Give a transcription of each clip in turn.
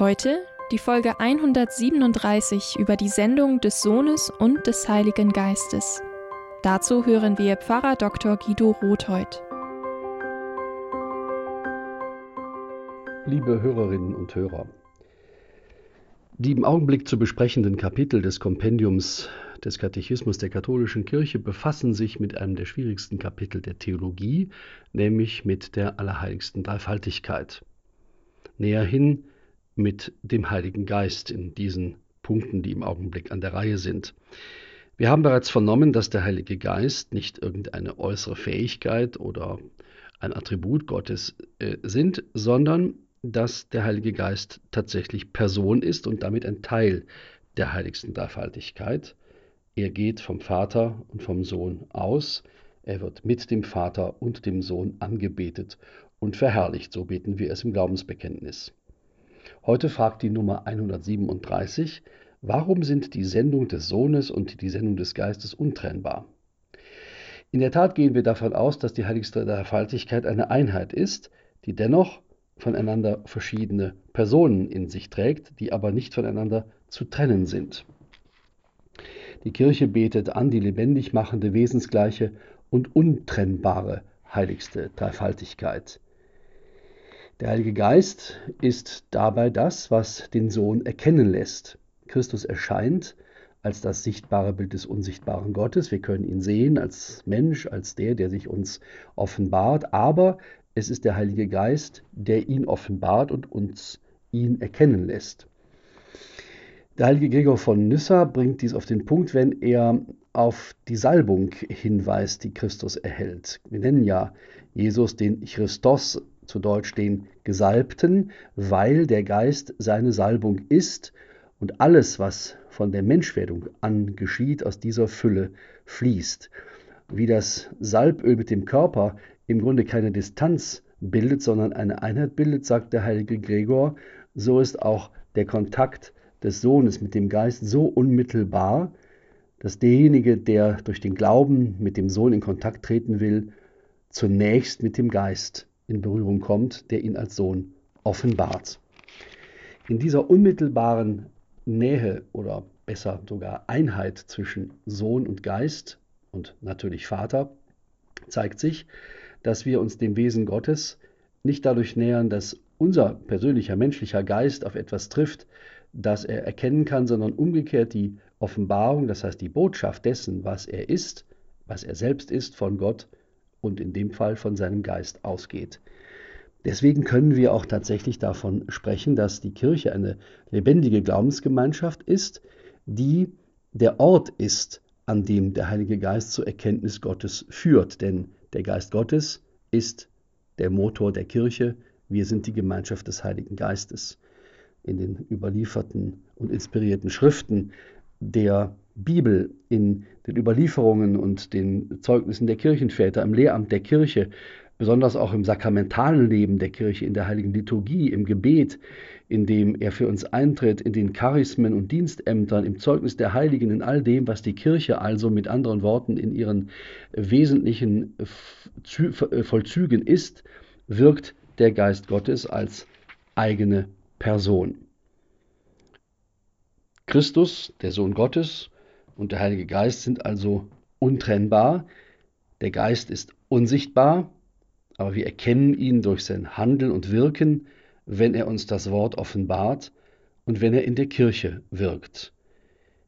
Heute die Folge 137 über die Sendung des Sohnes und des Heiligen Geistes. Dazu hören wir Pfarrer Dr. Guido Rothheut. Liebe Hörerinnen und Hörer, die im Augenblick zu besprechenden Kapitel des Kompendiums des Katechismus der katholischen Kirche befassen sich mit einem der schwierigsten Kapitel der Theologie, nämlich mit der allerheiligsten Dreifaltigkeit. Näherhin mit dem Heiligen Geist in diesen Punkten, die im Augenblick an der Reihe sind. Wir haben bereits vernommen, dass der Heilige Geist nicht irgendeine äußere Fähigkeit oder ein Attribut Gottes äh, sind, sondern dass der Heilige Geist tatsächlich Person ist und damit ein Teil der heiligsten Dreifaltigkeit. Er geht vom Vater und vom Sohn aus, er wird mit dem Vater und dem Sohn angebetet und verherrlicht, so beten wir es im Glaubensbekenntnis. Heute fragt die Nummer 137, warum sind die Sendung des Sohnes und die Sendung des Geistes untrennbar? In der Tat gehen wir davon aus, dass die heiligste Dreifaltigkeit eine Einheit ist, die dennoch voneinander verschiedene Personen in sich trägt, die aber nicht voneinander zu trennen sind. Die Kirche betet an die lebendig machende, wesensgleiche und untrennbare heiligste Dreifaltigkeit. Der Heilige Geist ist dabei das, was den Sohn erkennen lässt. Christus erscheint als das sichtbare Bild des unsichtbaren Gottes. Wir können ihn sehen als Mensch, als der, der sich uns offenbart, aber es ist der Heilige Geist, der ihn offenbart und uns ihn erkennen lässt. Der heilige Gregor von Nyssa bringt dies auf den Punkt, wenn er auf die Salbung hinweist, die Christus erhält. Wir nennen ja Jesus den Christos zu Deutsch den Gesalbten, weil der Geist seine Salbung ist und alles, was von der Menschwerdung an geschieht, aus dieser Fülle fließt. Wie das Salböl mit dem Körper im Grunde keine Distanz bildet, sondern eine Einheit bildet, sagt der heilige Gregor, so ist auch der Kontakt des Sohnes mit dem Geist so unmittelbar, dass derjenige, der durch den Glauben mit dem Sohn in Kontakt treten will, zunächst mit dem Geist in Berührung kommt, der ihn als Sohn offenbart. In dieser unmittelbaren Nähe oder besser sogar Einheit zwischen Sohn und Geist und natürlich Vater zeigt sich, dass wir uns dem Wesen Gottes nicht dadurch nähern, dass unser persönlicher menschlicher Geist auf etwas trifft, das er erkennen kann, sondern umgekehrt die Offenbarung, das heißt die Botschaft dessen, was er ist, was er selbst ist von Gott, und in dem Fall von seinem Geist ausgeht. Deswegen können wir auch tatsächlich davon sprechen, dass die Kirche eine lebendige Glaubensgemeinschaft ist, die der Ort ist, an dem der Heilige Geist zur Erkenntnis Gottes führt. Denn der Geist Gottes ist der Motor der Kirche. Wir sind die Gemeinschaft des Heiligen Geistes. In den überlieferten und inspirierten Schriften der Bibel, in den Überlieferungen und den Zeugnissen der Kirchenväter, im Lehramt der Kirche, besonders auch im sakramentalen Leben der Kirche, in der heiligen Liturgie, im Gebet, in dem er für uns eintritt, in den Charismen und Dienstämtern, im Zeugnis der Heiligen, in all dem, was die Kirche also mit anderen Worten in ihren wesentlichen Vollzügen ist, wirkt der Geist Gottes als eigene Person. Christus, der Sohn Gottes, und der Heilige Geist sind also untrennbar. Der Geist ist unsichtbar, aber wir erkennen ihn durch sein Handeln und Wirken, wenn er uns das Wort offenbart und wenn er in der Kirche wirkt.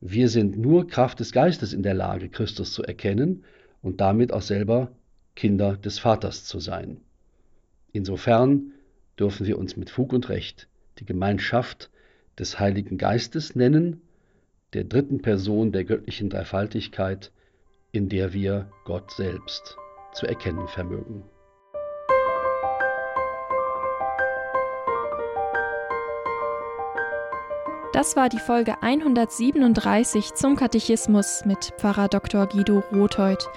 Wir sind nur Kraft des Geistes in der Lage, Christus zu erkennen und damit auch selber Kinder des Vaters zu sein. Insofern dürfen wir uns mit Fug und Recht die Gemeinschaft des Heiligen Geistes nennen der dritten Person der göttlichen Dreifaltigkeit, in der wir Gott selbst zu erkennen vermögen. Das war die Folge 137 zum Katechismus mit Pfarrer Dr. Guido Rotheuth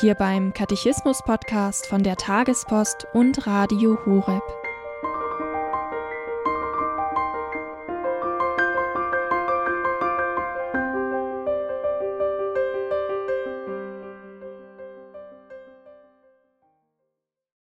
hier beim Katechismus-Podcast von der Tagespost und Radio Horeb.